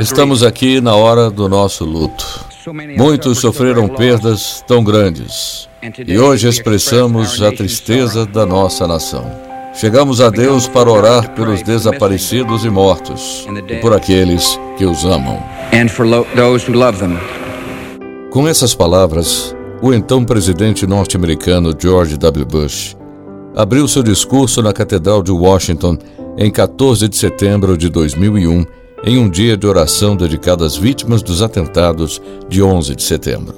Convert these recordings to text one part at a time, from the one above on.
Estamos aqui na hora do nosso luto. Muitos sofreram perdas tão grandes e hoje expressamos a tristeza da nossa nação. Chegamos a Deus para orar pelos desaparecidos e mortos e por aqueles que os amam. Com essas palavras, o então presidente norte-americano George W. Bush abriu seu discurso na Catedral de Washington em 14 de setembro de 2001 em um dia de oração dedicado às vítimas dos atentados de 11 de setembro.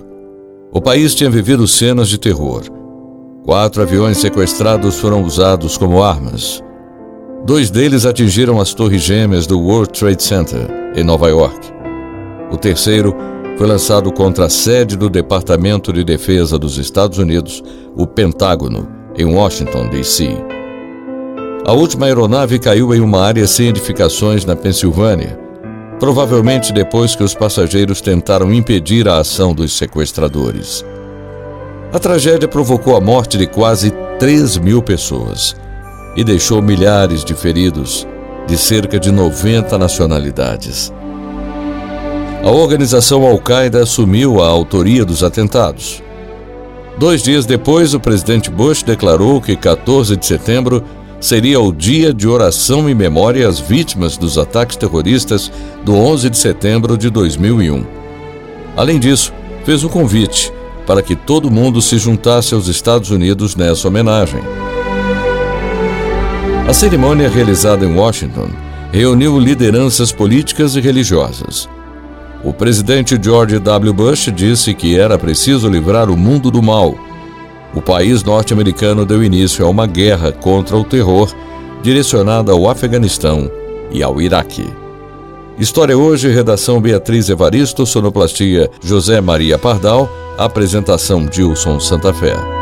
O país tinha vivido cenas de terror. Quatro aviões sequestrados foram usados como armas. Dois deles atingiram as torres gêmeas do World Trade Center, em Nova York. O terceiro foi lançado contra a sede do Departamento de Defesa dos Estados Unidos, o Pentágono, em Washington, D.C. A última aeronave caiu em uma área sem edificações na Pensilvânia, provavelmente depois que os passageiros tentaram impedir a ação dos sequestradores. A tragédia provocou a morte de quase 3 mil pessoas e deixou milhares de feridos de cerca de 90 nacionalidades. A organização Al-Qaeda assumiu a autoria dos atentados. Dois dias depois, o presidente Bush declarou que 14 de setembro seria o dia de oração e memória às vítimas dos ataques terroristas do 11 de setembro de 2001. Além disso, fez o convite para que todo mundo se juntasse aos Estados Unidos nessa homenagem. A cerimônia realizada em Washington reuniu lideranças políticas e religiosas. O presidente George W. Bush disse que era preciso livrar o mundo do mal o país norte-americano deu início a uma guerra contra o terror direcionada ao Afeganistão e ao Iraque. História hoje, redação Beatriz Evaristo, sonoplastia José Maria Pardal, apresentação Dilson Santa Fé.